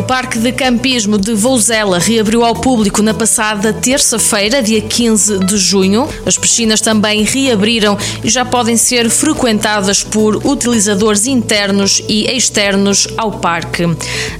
O Parque de Campismo de Vouzela reabriu ao público na passada terça-feira, dia 15 de junho. As piscinas também reabriram e já podem ser frequentadas por utilizadores internos e externos ao parque.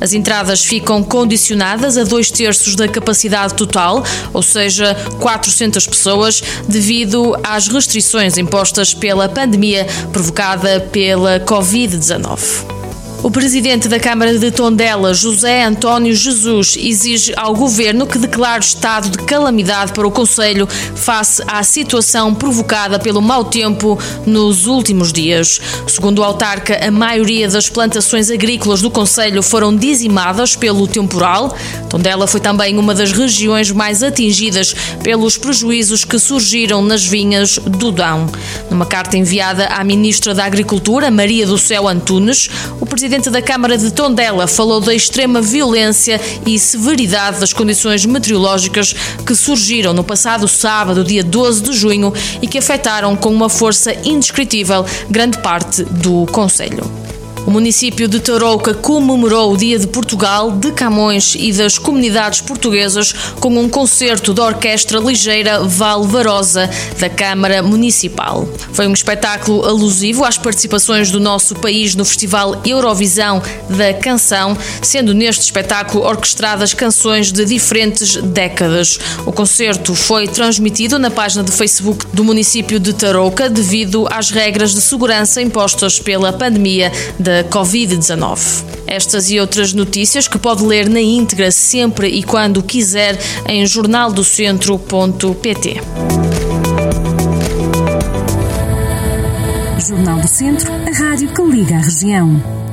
As entradas ficam condicionadas a dois terços da capacidade total, ou seja, 400 pessoas, devido às restrições impostas pela pandemia provocada pela Covid-19. O presidente da Câmara de Tondela, José António Jesus, exige ao governo que declare estado de calamidade para o Conselho face à situação provocada pelo mau tempo nos últimos dias. Segundo o autarca, a maioria das plantações agrícolas do Conselho foram dizimadas pelo temporal. Tondela foi também uma das regiões mais atingidas pelos prejuízos que surgiram nas vinhas do Dão. Numa carta enviada à Ministra da Agricultura, Maria do Céu Antunes, o presidente presidente da Câmara de Tondela falou da extrema violência e severidade das condições meteorológicas que surgiram no passado sábado, dia 12 de junho, e que afetaram com uma força indescritível grande parte do Conselho. O município de Tarouca comemorou o Dia de Portugal, de Camões e das comunidades portuguesas com um concerto da Orquestra Ligeira Valvarosa da Câmara Municipal. Foi um espetáculo alusivo às participações do nosso país no Festival Eurovisão da Canção, sendo neste espetáculo orquestradas canções de diferentes décadas. O concerto foi transmitido na página de Facebook do município de Tarouca devido às regras de segurança impostas pela pandemia da da Covid-19. Estas e outras notícias que pode ler na íntegra sempre e quando quiser em jornaldocentro.pt. Jornal do Centro, a rádio que liga a região.